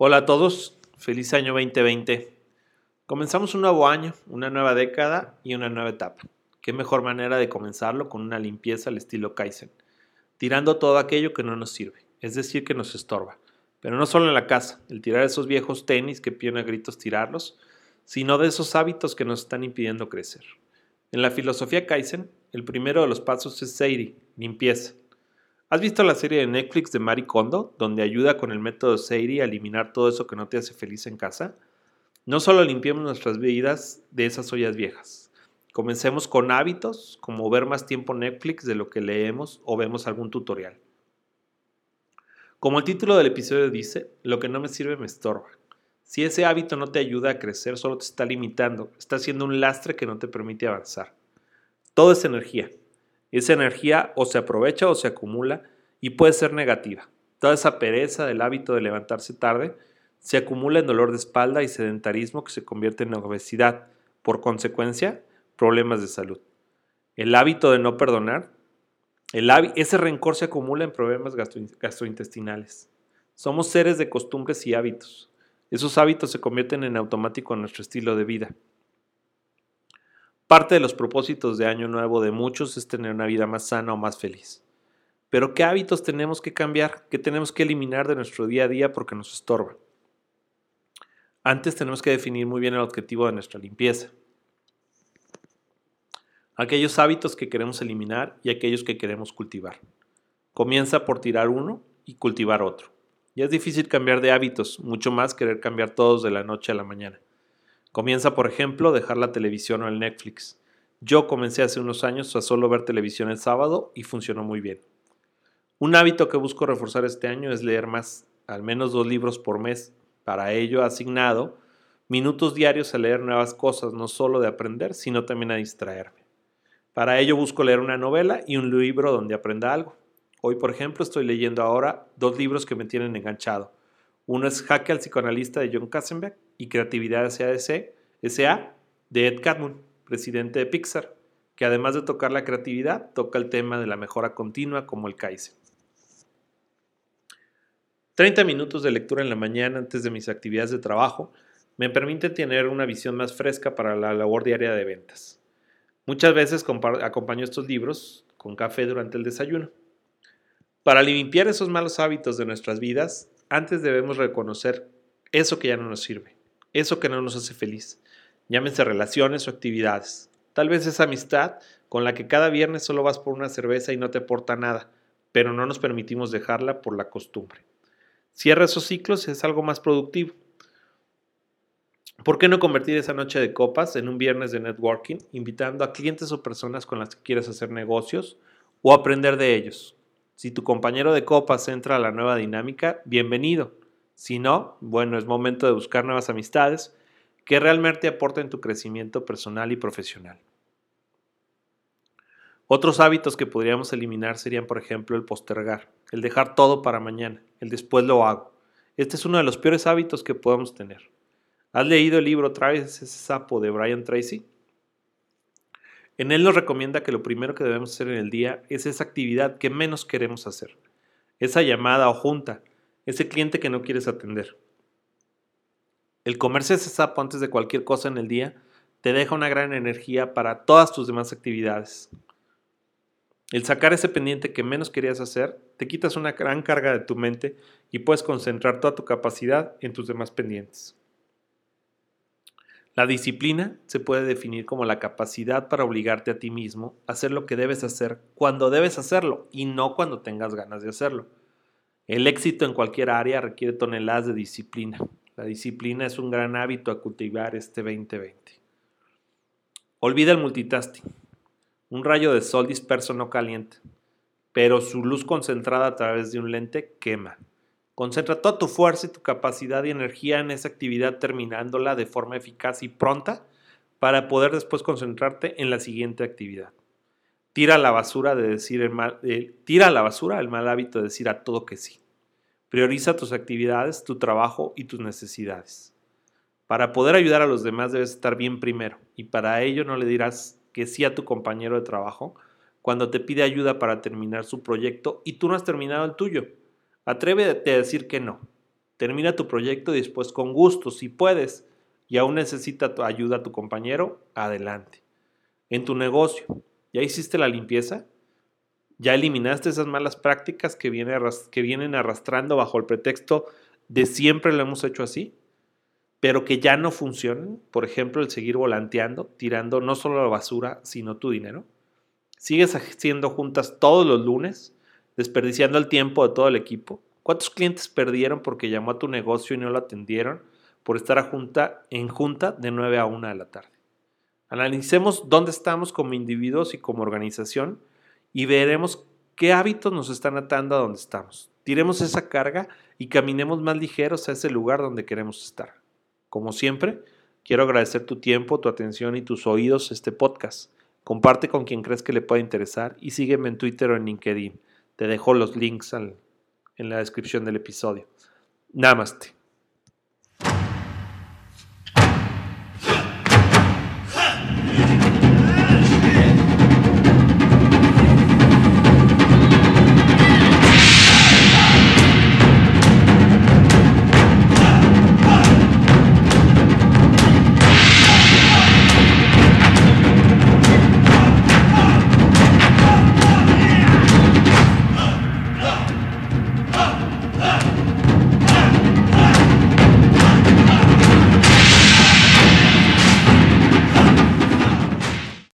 Hola a todos, feliz año 2020. Comenzamos un nuevo año, una nueva década y una nueva etapa. Qué mejor manera de comenzarlo con una limpieza al estilo Kaizen, tirando todo aquello que no nos sirve, es decir, que nos estorba. Pero no solo en la casa, el tirar esos viejos tenis que piden a gritos tirarlos, sino de esos hábitos que nos están impidiendo crecer. En la filosofía Kaizen, el primero de los pasos es Seiri, limpieza. ¿Has visto la serie de Netflix de Marie Kondo, donde ayuda con el método Seiri a eliminar todo eso que no te hace feliz en casa? No solo limpiemos nuestras vidas de esas ollas viejas. Comencemos con hábitos, como ver más tiempo Netflix de lo que leemos o vemos algún tutorial. Como el título del episodio dice, lo que no me sirve me estorba. Si ese hábito no te ayuda a crecer, solo te está limitando, está siendo un lastre que no te permite avanzar. Todo es energía. Esa energía o se aprovecha o se acumula y puede ser negativa. Toda esa pereza del hábito de levantarse tarde se acumula en dolor de espalda y sedentarismo que se convierte en obesidad, por consecuencia, problemas de salud. El hábito de no perdonar, el ese rencor se acumula en problemas gastrointestinales. Somos seres de costumbres y hábitos. Esos hábitos se convierten en automático en nuestro estilo de vida. Parte de los propósitos de Año Nuevo de muchos es tener una vida más sana o más feliz. Pero ¿qué hábitos tenemos que cambiar? ¿Qué tenemos que eliminar de nuestro día a día porque nos estorba? Antes tenemos que definir muy bien el objetivo de nuestra limpieza. Aquellos hábitos que queremos eliminar y aquellos que queremos cultivar. Comienza por tirar uno y cultivar otro. Ya es difícil cambiar de hábitos, mucho más querer cambiar todos de la noche a la mañana. Comienza, por ejemplo, dejar la televisión o el Netflix. Yo comencé hace unos años a solo ver televisión el sábado y funcionó muy bien. Un hábito que busco reforzar este año es leer más, al menos dos libros por mes. Para ello, asignado minutos diarios a leer nuevas cosas, no solo de aprender, sino también a distraerme. Para ello busco leer una novela y un libro donde aprenda algo. Hoy, por ejemplo, estoy leyendo ahora dos libros que me tienen enganchado. Uno es Jaque al psicoanalista de John Kassenbeck y Creatividad SA de Ed Catmull, presidente de Pixar, que además de tocar la creatividad, toca el tema de la mejora continua como el Kaizen. 30 minutos de lectura en la mañana antes de mis actividades de trabajo me permiten tener una visión más fresca para la labor diaria de ventas. Muchas veces acompaño estos libros con café durante el desayuno. Para limpiar esos malos hábitos de nuestras vidas, antes debemos reconocer eso que ya no nos sirve, eso que no nos hace feliz. Llámense relaciones o actividades. Tal vez esa amistad con la que cada viernes solo vas por una cerveza y no te aporta nada, pero no nos permitimos dejarla por la costumbre. Cierra esos ciclos y es algo más productivo. ¿Por qué no convertir esa noche de copas en un viernes de networking, invitando a clientes o personas con las que quieres hacer negocios o aprender de ellos? Si tu compañero de copas entra a la nueva dinámica, bienvenido. Si no, bueno, es momento de buscar nuevas amistades que realmente aporten tu crecimiento personal y profesional. Otros hábitos que podríamos eliminar serían, por ejemplo, el postergar, el dejar todo para mañana, el después lo hago. Este es uno de los peores hábitos que podemos tener. ¿Has leído el libro Traes ese sapo de Brian Tracy? En él nos recomienda que lo primero que debemos hacer en el día es esa actividad que menos queremos hacer, esa llamada o junta, ese cliente que no quieres atender. El comerse ese sapo antes de cualquier cosa en el día te deja una gran energía para todas tus demás actividades. El sacar ese pendiente que menos querías hacer, te quitas una gran carga de tu mente y puedes concentrar toda tu capacidad en tus demás pendientes. La disciplina se puede definir como la capacidad para obligarte a ti mismo a hacer lo que debes hacer cuando debes hacerlo y no cuando tengas ganas de hacerlo. El éxito en cualquier área requiere toneladas de disciplina. La disciplina es un gran hábito a cultivar este 2020. Olvida el multitasking. Un rayo de sol disperso no calienta, pero su luz concentrada a través de un lente quema. Concentra toda tu fuerza y tu capacidad y energía en esa actividad terminándola de forma eficaz y pronta para poder después concentrarte en la siguiente actividad. Tira la basura de decir el mal, tira la basura el mal hábito de decir a todo que sí. Prioriza tus actividades, tu trabajo y tus necesidades. Para poder ayudar a los demás debes estar bien primero y para ello no le dirás que sí a tu compañero de trabajo cuando te pide ayuda para terminar su proyecto y tú no has terminado el tuyo. Atrévete a decir que no. Termina tu proyecto y después con gusto, si puedes, y aún necesita tu ayuda tu compañero, adelante. En tu negocio, ¿ya hiciste la limpieza? ¿Ya eliminaste esas malas prácticas que, que vienen arrastrando bajo el pretexto de siempre lo hemos hecho así? pero que ya no funcionan, por ejemplo, el seguir volanteando, tirando no solo la basura, sino tu dinero. Sigues haciendo juntas todos los lunes, desperdiciando el tiempo de todo el equipo. ¿Cuántos clientes perdieron porque llamó a tu negocio y no lo atendieron por estar a junta, en junta de 9 a 1 de la tarde? Analicemos dónde estamos como individuos y como organización y veremos qué hábitos nos están atando a donde estamos. Tiremos esa carga y caminemos más ligeros a ese lugar donde queremos estar. Como siempre, quiero agradecer tu tiempo, tu atención y tus oídos este podcast. Comparte con quien crees que le pueda interesar y sígueme en Twitter o en LinkedIn. Te dejo los links en la descripción del episodio. Namaste.